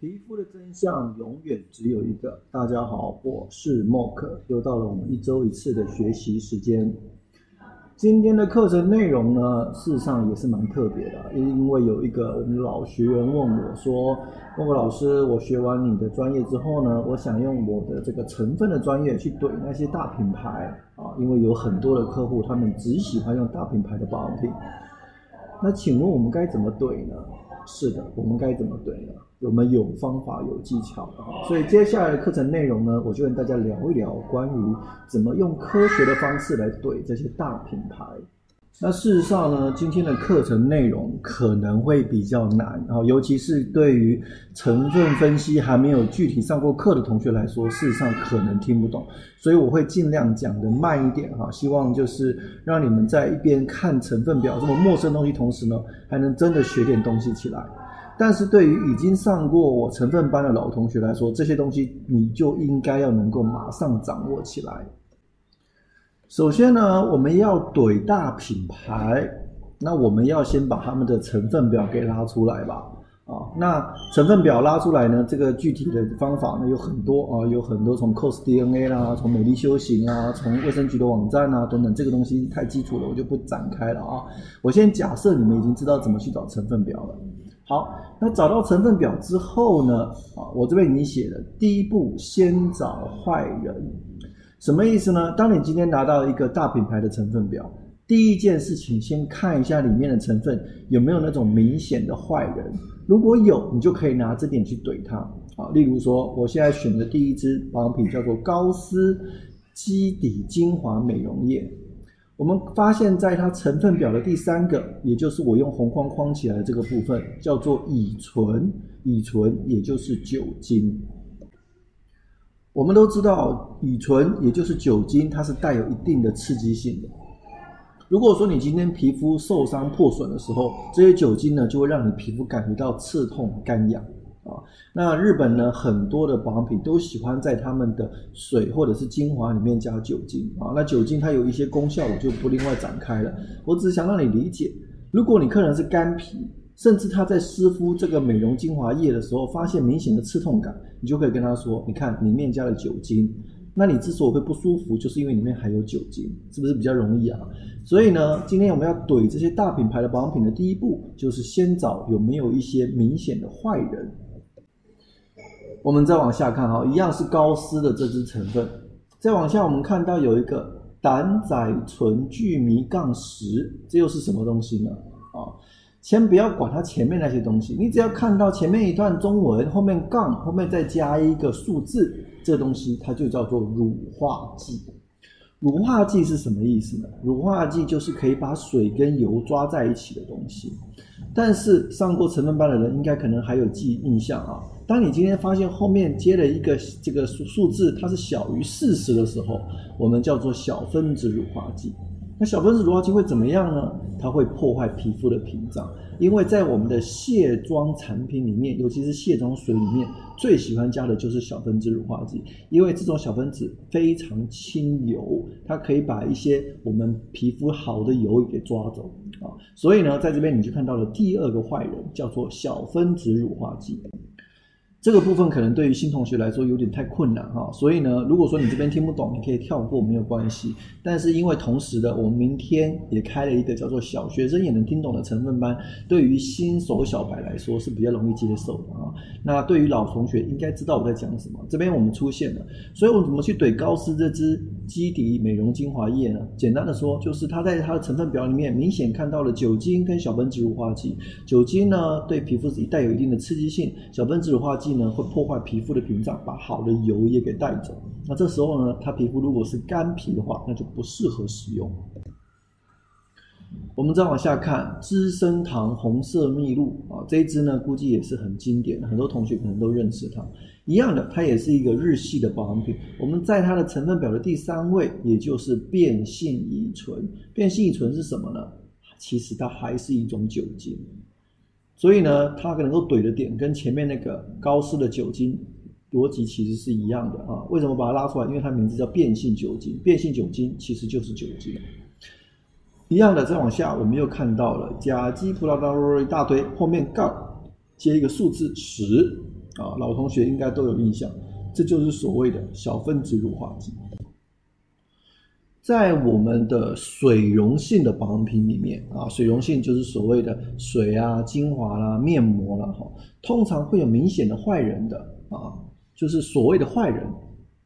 皮肤的真相永远只有一个。大家好，我是默克，又到了我们一周一次的学习时间。今天的课程内容呢，事实上也是蛮特别的，因为有一个我们老学员问我说：“默克老师，我学完你的专业之后呢，我想用我的这个成分的专业去怼那些大品牌啊，因为有很多的客户他们只喜欢用大品牌的保养品。那请问我们该怎么怼呢？是的，我们该怎么怼呢？我们有方法有技巧啊，所以接下来的课程内容呢，我就跟大家聊一聊关于怎么用科学的方式来怼这些大品牌。那事实上呢，今天的课程内容可能会比较难啊，尤其是对于成分分析还没有具体上过课的同学来说，事实上可能听不懂，所以我会尽量讲的慢一点哈，希望就是让你们在一边看成分表这么陌生东西，同时呢，还能真的学点东西起来。但是对于已经上过我成分班的老同学来说，这些东西你就应该要能够马上掌握起来。首先呢，我们要怼大品牌，那我们要先把他们的成分表给拉出来吧。啊，那成分表拉出来呢，这个具体的方法呢有很多啊，有很多从 cos DNA 啦，从美丽修行啊，从卫生局的网站啊等等，这个东西太基础了，我就不展开了啊。我先假设你们已经知道怎么去找成分表了。好，那找到成分表之后呢？啊，我这边已经写了，第一步先找坏人，什么意思呢？当你今天拿到一个大品牌的成分表，第一件事情先看一下里面的成分有没有那种明显的坏人，如果有，你就可以拿这点去怼他。啊，例如说，我现在选的第一支保养品叫做高丝基底精华美容液。我们发现，在它成分表的第三个，也就是我用红框框起来的这个部分，叫做乙醇。乙醇也就是酒精。我们都知道，乙醇也就是酒精，它是带有一定的刺激性的。如果说你今天皮肤受伤破损的时候，这些酒精呢，就会让你皮肤感觉到刺痛、干痒。啊，那日本呢，很多的保养品都喜欢在他们的水或者是精华里面加酒精啊。那酒精它有一些功效，我就不另外展开了。我只是想让你理解，如果你客人是干皮，甚至他在湿敷这个美容精华液的时候，发现明显的刺痛感，你就可以跟他说：“你看里面加了酒精，那你之所以会不舒服，就是因为里面含有酒精，是不是比较容易啊？”所以呢，今天我们要怼这些大品牌的保养品的第一步，就是先找有没有一些明显的坏人。我们再往下看哈，一样是高丝的这支成分。再往下，我们看到有一个胆载醇聚醚杠十，这又是什么东西呢？啊，先不要管它前面那些东西，你只要看到前面一段中文，后面杠后面再加一个数字，这东西它就叫做乳化剂。乳化剂是什么意思呢？乳化剂就是可以把水跟油抓在一起的东西。但是上过成分班的人应该可能还有记印象啊。当你今天发现后面接了一个这个数数字，它是小于四十的时候，我们叫做小分子乳化剂。那小分子乳化剂会怎么样呢？它会破坏皮肤的屏障，因为在我们的卸妆产品里面，尤其是卸妆水里面，最喜欢加的就是小分子乳化剂，因为这种小分子非常轻油，它可以把一些我们皮肤好的油给抓走啊。所以呢，在这边你就看到了第二个坏人，叫做小分子乳化剂。这个部分可能对于新同学来说有点太困难哈，所以呢，如果说你这边听不懂，你可以跳过没有关系。但是因为同时的，我们明天也开了一个叫做小学生也能听懂的成分班，对于新手小白来说是比较容易接受的啊。那对于老同学应该知道我在讲什么。这边我们出现了，所以我们怎么去怼高斯这支基底美容精华液呢？简单的说，就是它在它的成分表里面明显看到了酒精跟小分子乳化剂。酒精呢对皮肤是带有一定的刺激性，小分子乳化剂。会破坏皮肤的屏障，把好的油也给带走。那这时候呢，他皮肤如果是干皮的话，那就不适合使用。我们再往下看，资生堂红色蜜露啊，这一支呢估计也是很经典，很多同学可能都认识它。一样的，它也是一个日系的保养品。我们在它的成分表的第三位，也就是变性乙醇。变性乙醇是什么呢？其实它还是一种酒精。所以呢，它能够怼的点跟前面那个高斯的酒精逻辑其实是一样的啊。为什么把它拉出来？因为它名字叫变性酒精，变性酒精其实就是酒精。一样的，再往下，我们又看到了甲基葡萄糖一大堆，后面杠接一个数字十啊，老同学应该都有印象，这就是所谓的小分子乳化剂。在我们的水溶性的保养品里面啊，水溶性就是所谓的水啊、精华啦、面膜啦，哈，通常会有明显的坏人的啊，就是所谓的坏人。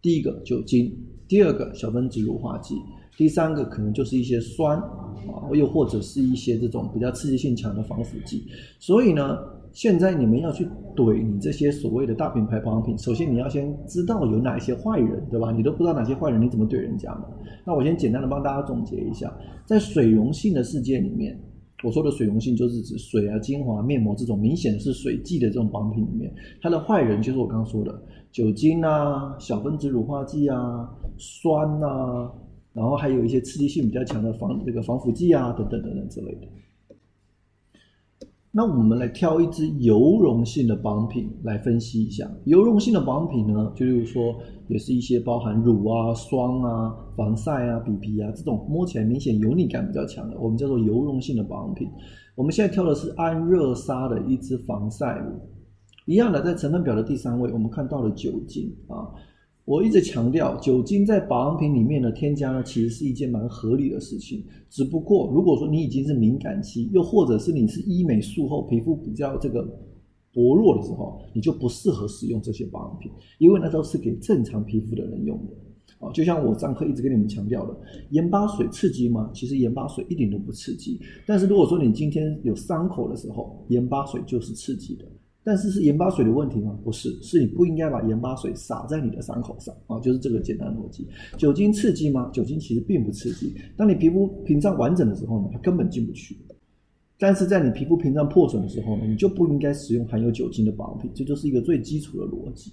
第一个酒精，第二个小分子乳化剂，第三个可能就是一些酸啊，又或者是一些这种比较刺激性强的防腐剂。所以呢。现在你们要去怼你这些所谓的大品牌保养品，首先你要先知道有哪些坏人，对吧？你都不知道哪些坏人，你怎么怼人家呢？那我先简单的帮大家总结一下，在水溶性的世界里面，我说的水溶性就是指水啊、精华、面膜这种明显是水剂的这种保养品里面，它的坏人就是我刚刚说的酒精啊、小分子乳化剂啊、酸啊，然后还有一些刺激性比较强的防这个防腐剂啊等等等等之类的。那我们来挑一支油溶性的保养品来分析一下。油溶性的保养品呢，就例如说，也是一些包含乳啊、霜啊、防晒啊、BB 啊这种摸起来明显油腻感比较强的，我们叫做油溶性的保养品。我们现在挑的是安热沙的一支防晒乳，一样的，在成分表的第三位，我们看到了酒精啊。我一直强调，酒精在保养品里面的添加呢，其实是一件蛮合理的事情。只不过，如果说你已经是敏感期，又或者是你是医美术后皮肤比较这个薄弱的时候，你就不适合使用这些保养品，因为那都是给正常皮肤的人用的。啊，就像我上课一直跟你们强调的，盐巴水刺激吗？其实盐巴水一点都不刺激。但是如果说你今天有伤口的时候，盐巴水就是刺激的。但是是盐巴水的问题吗？不是，是你不应该把盐巴水洒在你的伤口上啊，就是这个简单逻辑。酒精刺激吗？酒精其实并不刺激。当你皮肤屏障完整的时候呢，它根本进不去。但是在你皮肤屏障破损的时候呢，你就不应该使用含有酒精的保养品，这就是一个最基础的逻辑。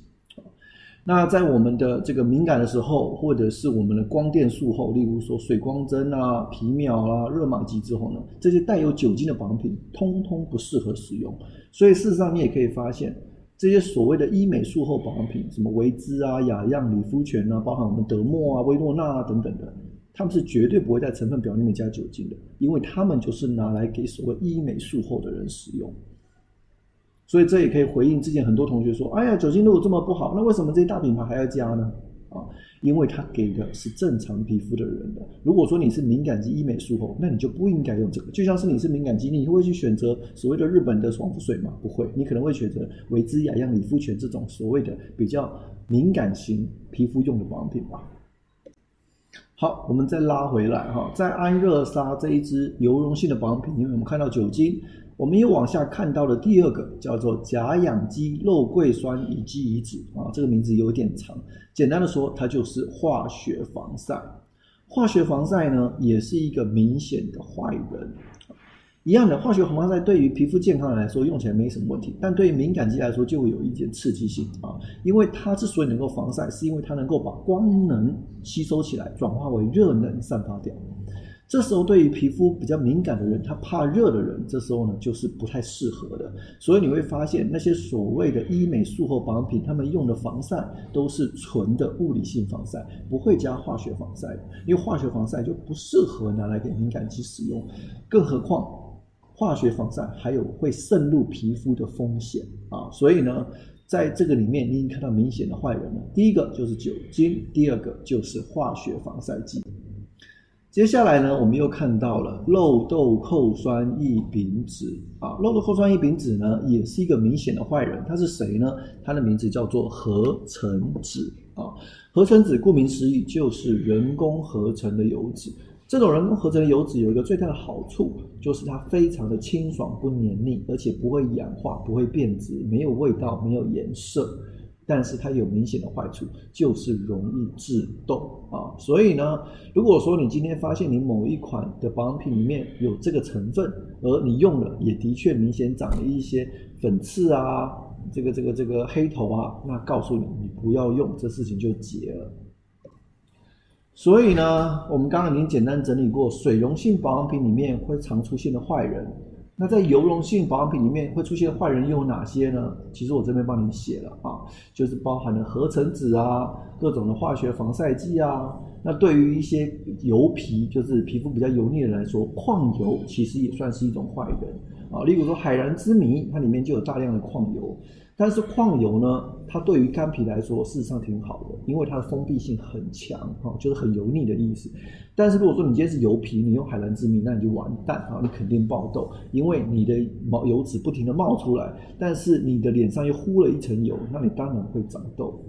那在我们的这个敏感的时候，或者是我们的光电术后，例如说水光针啊、皮秒啊、热玛吉之后呢，这些带有酒精的保养品，通通不适合使用。所以事实上，你也可以发现，这些所谓的医美术后保养品，什么维姿啊、雅漾、理肤泉啊，包含我们德莫啊、薇诺娜啊等等的，他们是绝对不会在成分表里面加酒精的，因为他们就是拿来给所谓医美术后的人使用。所以这也可以回应之前很多同学说：“哎呀，酒精如果这么不好，那为什么这些大品牌还要加呢？”啊，因为它给的是正常皮肤的人的。如果说你是敏感肌医美术后，那你就不应该用这个。就像是你是敏感肌，你会去选择所谓的日本的爽肤水吗？不会，你可能会选择维姿、雅漾、理肤泉这种所谓的比较敏感型皮肤用的保养品吧。好，我们再拉回来哈，在安热沙这一支油溶性的保养品里面，我们看到酒精。我们又往下看到了第二个，叫做甲氧基肉桂酸乙基乙酯啊，这个名字有点长。简单的说，它就是化学防晒。化学防晒呢，也是一个明显的坏人。一样的，化学防晒对于皮肤健康来说用起来没什么问题，但对于敏感肌来说就会有一点刺激性啊。因为它之所以能够防晒，是因为它能够把光能吸收起来，转化为热能散发掉。这时候，对于皮肤比较敏感的人，他怕热的人，这时候呢就是不太适合的。所以你会发现，那些所谓的医美术后保养品，他们用的防晒都是纯的物理性防晒，不会加化学防晒，因为化学防晒就不适合拿来给敏感肌使用。更何况，化学防晒还有会渗入皮肤的风险啊！所以呢，在这个里面，你已经看到明显的坏人了。第一个就是酒精，第二个就是化学防晒剂。接下来呢，我们又看到了肉豆蔻酸异丙酯啊，肉豆蔻酸异丙酯呢，也是一个明显的坏人。他是谁呢？他的名字叫做合成酯啊。合成酯顾名思义就是人工合成的油脂。这种人工合成的油脂有一个最大的好处，就是它非常的清爽不黏腻，而且不会氧化，不会变质，没有味道，没有颜色。但是它有明显的坏处，就是容易致痘啊。所以呢，如果说你今天发现你某一款的保养品里面有这个成分，而你用了也的确明显长了一些粉刺啊，这个这个这个黑头啊，那告诉你，你不要用，这事情就结了。所以呢，我们刚刚已经简单整理过，水溶性保养品里面会常出现的坏人。那在油溶性保养品里面会出现坏人又有哪些呢？其实我这边帮你写了啊，就是包含了合成脂啊，各种的化学防晒剂啊。那对于一些油皮，就是皮肤比较油腻的人来说，矿油其实也算是一种坏人啊。例如说海蓝之谜，它里面就有大量的矿油。但是矿油呢，它对于干皮来说事实上挺好的，因为它的封闭性很强哈，就是很油腻的意思。但是如果说你今天是油皮，你用海蓝之谜，那你就完蛋啊，你肯定爆痘，因为你的毛油脂不停的冒出来，但是你的脸上又糊了一层油，那你当然会长痘。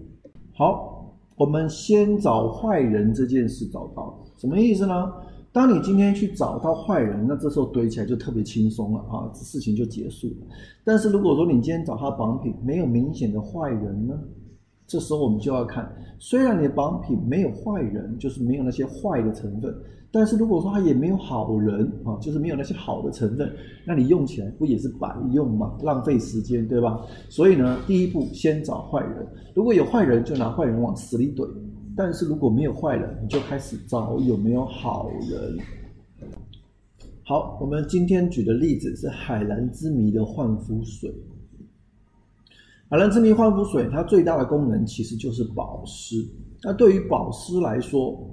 好，我们先找坏人这件事找到什么意思呢？当你今天去找到坏人，那这时候堆起来就特别轻松了啊，事情就结束了。但是如果说你今天找他绑品没有明显的坏人呢，这时候我们就要看，虽然你的绑品没有坏人，就是没有那些坏的成分，但是如果说他也没有好人啊，就是没有那些好的成分，那你用起来不也是白用吗？浪费时间，对吧？所以呢，第一步先找坏人，如果有坏人，就拿坏人往死里怼。但是如果没有坏人，你就开始找有没有好人。好，我们今天举的例子是海蓝之谜的焕肤水。海蓝之谜焕肤水，它最大的功能其实就是保湿。那对于保湿来说，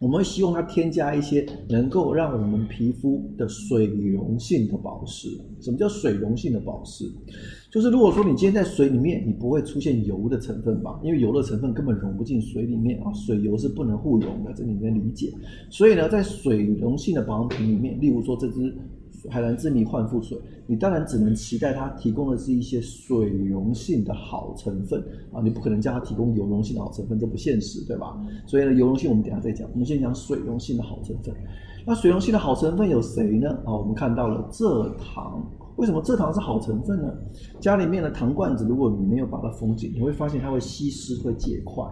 我们希望它添加一些能够让我们皮肤的水溶性的保湿。什么叫水溶性的保湿？就是如果说你今天在水里面，你不会出现油的成分吧？因为油的成分根本溶不进水里面啊，水油是不能互溶的，这你能理解。所以呢，在水溶性的保养品里面，例如说这支海蓝之谜焕肤水，你当然只能期待它提供的是一些水溶性的好成分啊，你不可能叫它提供油溶性的好成分，这不现实，对吧？所以呢，油溶性我们等下再讲，我们先讲水溶性的好成分。那水溶性的好成分有谁呢？啊，我们看到了蔗糖。为什么蔗糖是好成分呢？家里面的糖罐子，如果你没有把它封紧，你会发现它会吸湿，会结块。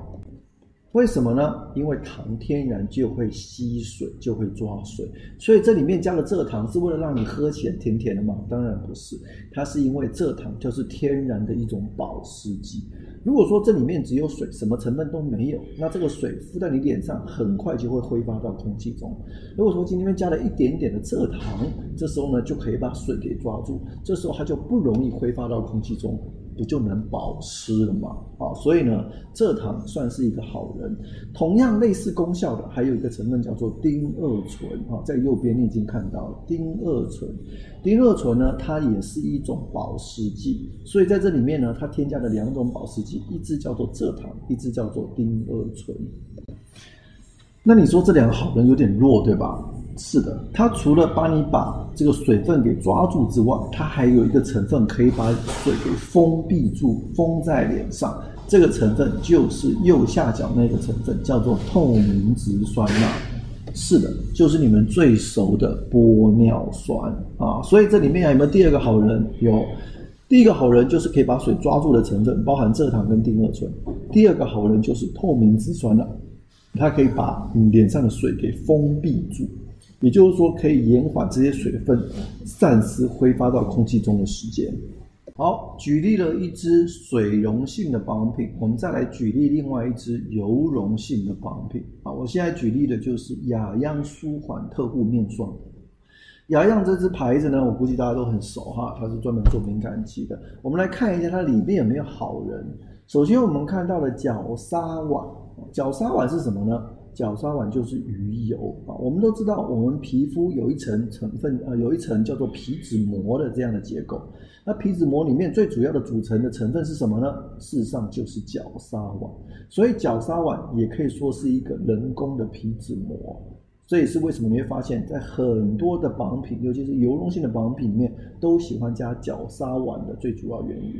为什么呢？因为糖天然就会吸水，就会抓水，所以这里面加了蔗糖是为了让你喝起来甜甜的吗？当然不是，它是因为蔗糖就是天然的一种保湿剂。如果说这里面只有水，什么成分都没有，那这个水敷在你脸上，很快就会挥发到空气中。如果说今天加了一点点的蔗糖，这时候呢就可以把水给抓住，这时候它就不容易挥发到空气中。不就能保湿了吗？啊，所以呢，蔗糖算是一个好人。同样类似功效的，还有一个成分叫做丁二醇啊，在右边你已经看到了丁二醇。丁二醇呢，它也是一种保湿剂，所以在这里面呢，它添加了两种保湿剂，一支叫做蔗糖，一支叫做丁二醇。那你说这两个好人有点弱，对吧？是的，它除了帮你把这个水分给抓住之外，它还有一个成分可以把水给封闭住，封在脸上。这个成分就是右下角那个成分，叫做透明质酸钠。是的，就是你们最熟的玻尿酸啊。所以这里面有没有第二个好人？有，第一个好人就是可以把水抓住的成分，包含蔗糖跟丁二醇。第二个好人就是透明质酸钠，它可以把你脸上的水给封闭住。也就是说，可以延缓这些水分散失、挥发到空气中的时间。好，举例了一支水溶性的保养品，我们再来举例另外一支油溶性的保养品。啊，我现在举例的就是雅漾舒缓特护面霜。雅漾这支牌子呢，我估计大家都很熟哈，它是专门做敏感肌的。我们来看一下它里面有没有好人。首先，我们看到了角鲨烷，角鲨烷是什么呢？角鲨烷就是鱼油啊，我们都知道，我们皮肤有一层成分，呃，有一层叫做皮脂膜的这样的结构。那皮脂膜里面最主要的组成的成分是什么呢？事实上就是角鲨烷。所以角鲨烷也可以说是一个人工的皮脂膜。这也是为什么你会发现，在很多的保养品，尤其是油溶性的保养品里面，都喜欢加角鲨烷的最主要原因。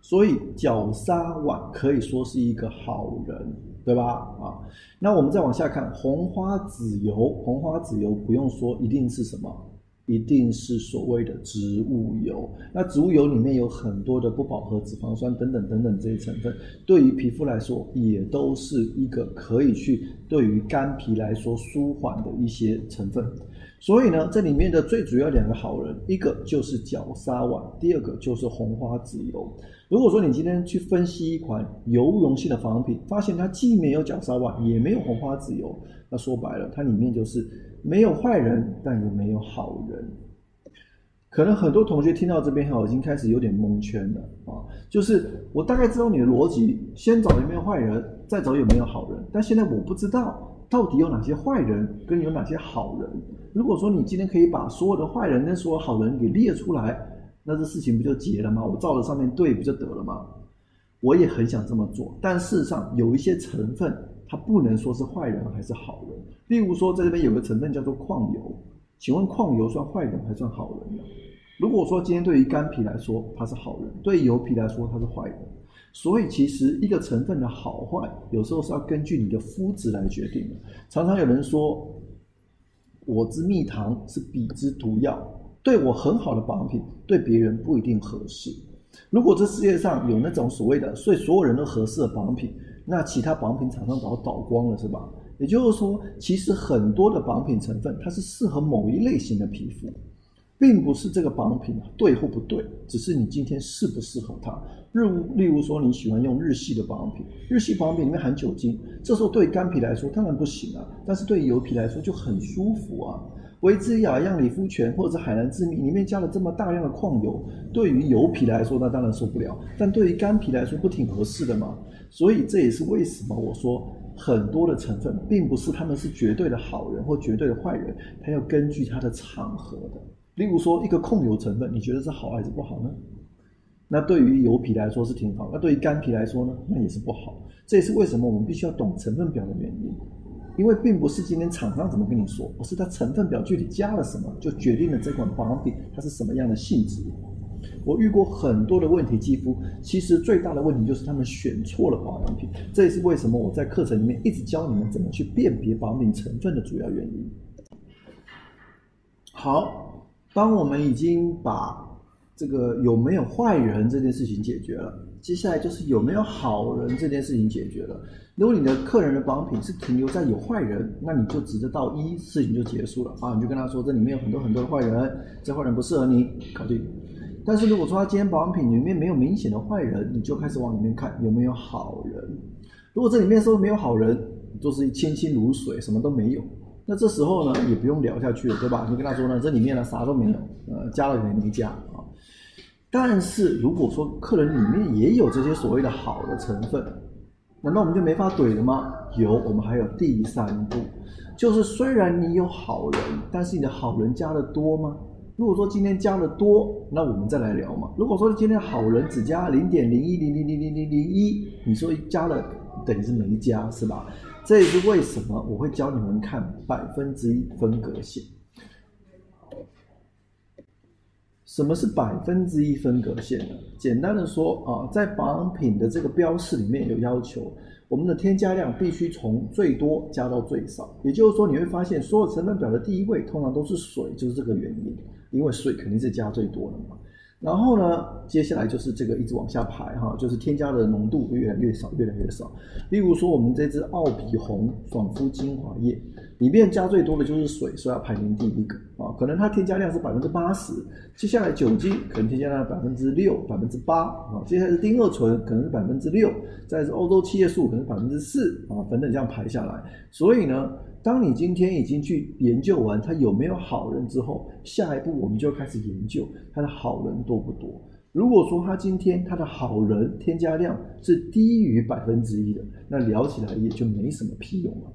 所以角鲨烷可以说是一个好人。对吧？啊，那我们再往下看，红花籽油，红花籽油不用说，一定是什么？一定是所谓的植物油。那植物油里面有很多的不饱和脂肪酸等等等等这些成分，对于皮肤来说，也都是一个可以去对于干皮来说舒缓的一些成分。所以呢，这里面的最主要两个好人，一个就是角鲨烷，第二个就是红花籽油。如果说你今天去分析一款油溶性的仿品，发现它既没有角鲨烷，也没有红花籽油，那说白了，它里面就是没有坏人，但也没有好人。可能很多同学听到这边哈，已经开始有点蒙圈了啊。就是我大概知道你的逻辑，先找有没有坏人，再找有没有好人，但现在我不知道。到底有哪些坏人，跟有哪些好人？如果说你今天可以把所有的坏人跟所有好人给列出来，那这事情不就结了吗？我照着上面对不就得了吗？我也很想这么做，但事实上有一些成分，它不能说是坏人还是好人。例如说，在这边有个成分叫做矿油，请问矿油算坏人还算好人呢？如果说今天对于干皮来说它是好人，对于油皮来说它是坏人。所以其实一个成分的好坏，有时候是要根据你的肤质来决定的。常常有人说，我之蜜糖是彼之毒药，对我很好的保养品，对别人不一定合适。如果这世界上有那种所谓的对所有人都合适的保养品，那其他保养品厂商早倒光了，是吧？也就是说，其实很多的保养品成分，它是适合某一类型的皮肤。并不是这个保养品对或不对，只是你今天适不适合它。日，例如说你喜欢用日系的保养品，日系保养品里面含酒精，这时候对干皮来说当然不行啊，但是对油皮来说就很舒服啊。维姿雅漾理肤泉或者海蓝之谜里面加了这么大量的矿油，对于油皮来说那当然受不了，但对于干皮来说不挺合适的吗？所以这也是为什么我说很多的成分并不是他们是绝对的好人或绝对的坏人，它要根据它的场合的。例如说，一个控油成分，你觉得是好还是不好呢？那对于油皮来说是挺好，那对于干皮来说呢，那也是不好。这也是为什么我们必须要懂成分表的原因，因为并不是今天厂商怎么跟你说，而是它成分表具体加了什么，就决定了这款保养品它是什么样的性质。我遇过很多的问题肌肤，其实最大的问题就是他们选错了保养品。这也是为什么我在课程里面一直教你们怎么去辨别保养品成分的主要原因。好。当我们已经把这个有没有坏人这件事情解决了，接下来就是有没有好人这件事情解决了。如果你的客人的保养品是停留在有坏人，那你就直接到一，事情就结束了啊，你就跟他说这里面有很多很多的坏人，这坏人不适合你，搞定。但是如果说他今天保养品里面没有明显的坏人，你就开始往里面看有没有好人。如果这里面说没有好人，就是清清如水，什么都没有。那这时候呢，也不用聊下去了，对吧？你跟他说呢，这里面呢啥都没有，呃，加了也没加。但是如果说客人里面也有这些所谓的好的成分，难道我们就没法怼了吗？有，我们还有第三步，就是虽然你有好人，但是你的好人加的多吗？如果说今天加的多，那我们再来聊嘛。如果说今天好人只加零点零一零零零零零零一，你说加了等于是没加，是吧？这也是为什么我会教你们看百分之一分隔线。什么是百分之一分隔线呢？简单的说啊，在保养品的这个标示里面有要求，我们的添加量必须从最多加到最少。也就是说，你会发现所有成分表的第一位通常都是水，就是这个原因，因为水肯定是加最多的嘛。然后呢，接下来就是这个一直往下排哈，就是添加的浓度越来越少，越来越少。例如说，我们这支奥比红爽肤精华液里面加最多的就是水，所以要排名第一个啊。可能它添加量是百分之八十，接下来酒精可能添加量百分之六、百分之八啊。接下来是丁二醇可能是百分之六，再是欧洲七叶素可能百分之四啊，等等这样排下来。所以呢。当你今天已经去研究完它有没有好人之后，下一步我们就开始研究它的好人多不多。如果说他今天他的好人添加量是低于百分之一的，那聊起来也就没什么屁用了。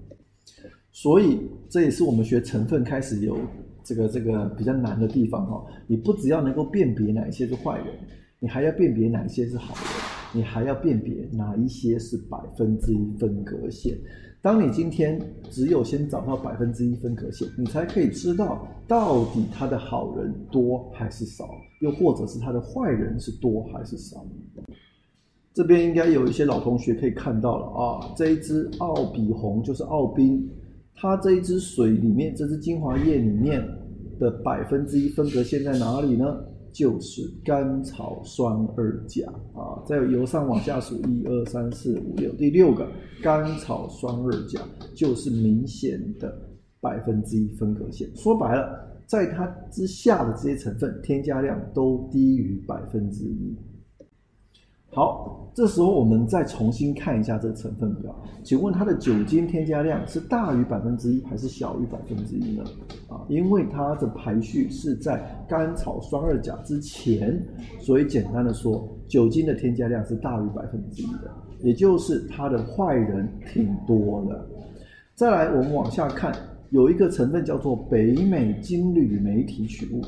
所以这也是我们学成分开始有这个这个比较难的地方哈。你不只要能够辨别哪一些是坏人，你还要辨别哪一些是好人，你还要辨别哪一些是百分之一分隔线。当你今天只有先找到百分之一分隔线，你才可以知道到底他的好人多还是少，又或者是他的坏人是多还是少。这边应该有一些老同学可以看到了啊，这一支奥比红就是奥冰，它这一支水里面，这支精华液里面的百分之一分隔线在哪里呢？就是甘草酸二钾啊，再由上往下数，一二三四五六，第六个甘草酸二钾就是明显的百分之一分隔线。说白了，在它之下的这些成分添加量都低于百分之一。好，这时候我们再重新看一下这个成分表，请问它的酒精添加量是大于百分之一还是小于百分之一呢？啊，因为它的排序是在甘草酸二钾之前，所以简单的说，酒精的添加量是大于百分之一的，也就是它的坏人挺多的。再来，我们往下看，有一个成分叫做北美金缕梅提取物。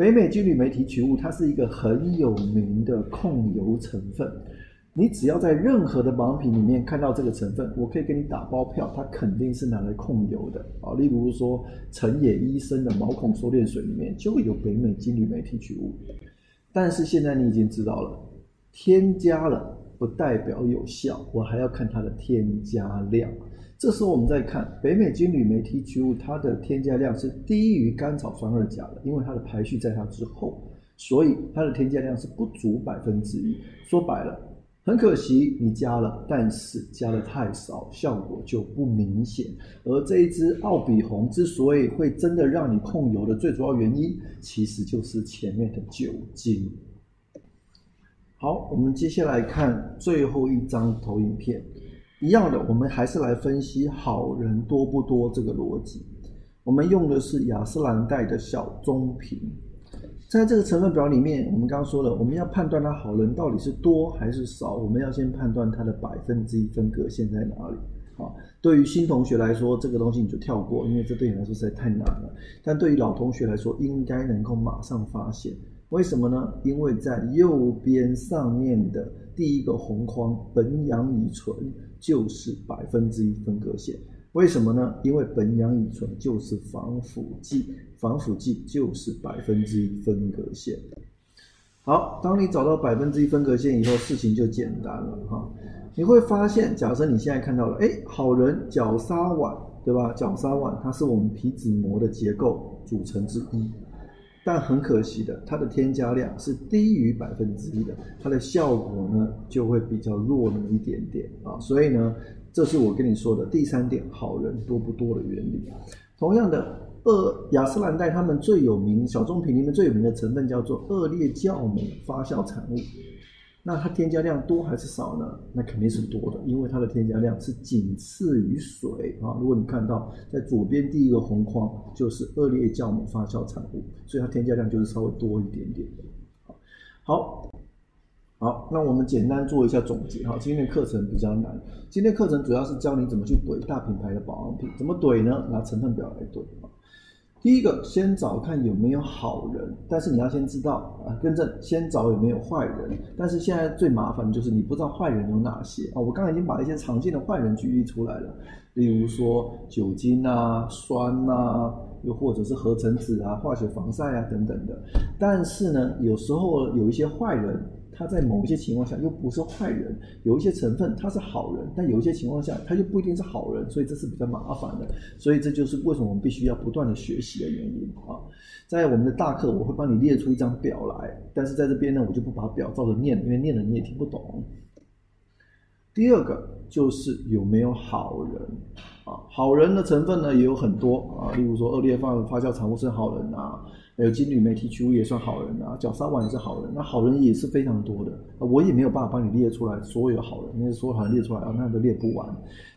北美金缕梅提取物它是一个很有名的控油成分。你只要在任何的保养品里面看到这个成分，我可以给你打包票，它肯定是拿来控油的啊。例如说，成野医生的毛孔收敛水里面就有北美金缕梅提取物。但是现在你已经知道了，添加了不代表有效，我还要看它的添加量。这时候我们再看北美金缕梅提取物，它的添加量是低于甘草酸二钾的，因为它的排序在它之后，所以它的添加量是不足百分之一。说白了。很可惜，你加了，但是加的太少，效果就不明显。而这一支奥比红之所以会真的让你控油的最主要原因，其实就是前面的酒精。好，我们接下来看最后一张投影片，一样的，我们还是来分析好人多不多这个逻辑。我们用的是雅诗兰黛的小棕瓶。在这个成分表里面，我们刚刚说了，我们要判断它好人到底是多还是少，我们要先判断它的百分之一分隔线在哪里。啊，对于新同学来说，这个东西你就跳过，因为这对你来说实在太难了。但对于老同学来说，应该能够马上发现。为什么呢？因为在右边上面的第一个红框，苯氧乙醇就是百分之一分隔线。为什么呢？因为苯氧乙醇就是防腐剂，防腐剂就是百分之一分隔线。好，当你找到百分之一分隔线以后，事情就简单了哈。你会发现，假设你现在看到了，哎，好人角鲨烷，对吧？角鲨烷它是我们皮脂膜的结构组成之一，但很可惜的，它的添加量是低于百分之一的，它的效果呢就会比较弱那么一点点啊。所以呢。这是我跟你说的第三点，好人多不多的原理。同样的，二雅诗兰黛他们最有名小棕瓶里面最有名的成分叫做二裂酵母发酵产物。那它添加量多还是少呢？那肯定是多的，因为它的添加量是仅次于水啊。如果你看到在左边第一个红框就是二裂酵母发酵产物，所以它添加量就是稍微多一点点的。好。好，那我们简单做一下总结哈。今天的课程比较难，今天课程主要是教你怎么去怼大品牌的保养品，怎么怼呢？拿成分表来怼。第一个，先找看有没有好人，但是你要先知道啊，更正，先找有没有坏人。但是现在最麻烦的就是你不知道坏人有哪些啊。我刚才已经把一些常见的坏人举例出来了，例如说酒精啊、酸啊，又或者是合成纸啊、化学防晒啊等等的。但是呢，有时候有一些坏人。他在某一些情况下又不是坏人，有一些成分他是好人，但有一些情况下他就不一定是好人，所以这是比较麻烦的。所以这就是为什么我们必须要不断的学习的原因啊。在我们的大课，我会帮你列出一张表来，但是在这边呢，我就不把表照着念，因为念了你也听不懂。第二个就是有没有好人啊？好人的成分呢也有很多啊，例如说恶劣发发酵产物是好人啊。有金缕梅提取物也算好人啊，角鲨烷也是好人，那好人也是非常多的，我也没有办法帮你列出来所有好人，因为所有好人列出来啊，那都列不完。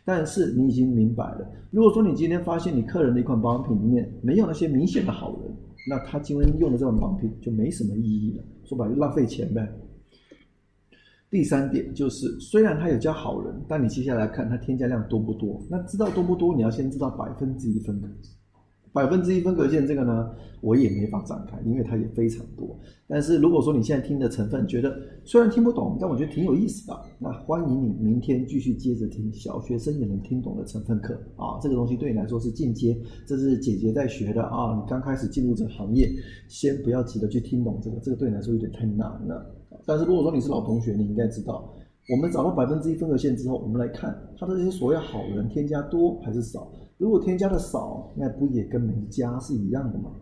但是你已经明白了，如果说你今天发现你客人的一款保养品里面没有那些明显的好人，那他今天用的这款保养品就没什么意义了，说白了浪费钱呗。第三点就是，虽然它有加好人，但你接下来看它添加量多不多？那知道多不多，你要先知道百分之一分的。百分之一分隔线这个呢，我也没法展开，因为它也非常多。但是如果说你现在听的成分觉得虽然听不懂，但我觉得挺有意思的，那欢迎你明天继续接着听小学生也能听懂的成分课啊。这个东西对你来说是进阶，这是姐姐在学的啊。你刚开始进入这个行业，先不要急着去听懂这个，这个对你来说有点太难了。但是如果说你是老同学，你应该知道，我们找到百分之一分隔线之后，我们来看它的这些所谓好人添加多还是少。如果添加的少，那不也跟没加是一样的吗？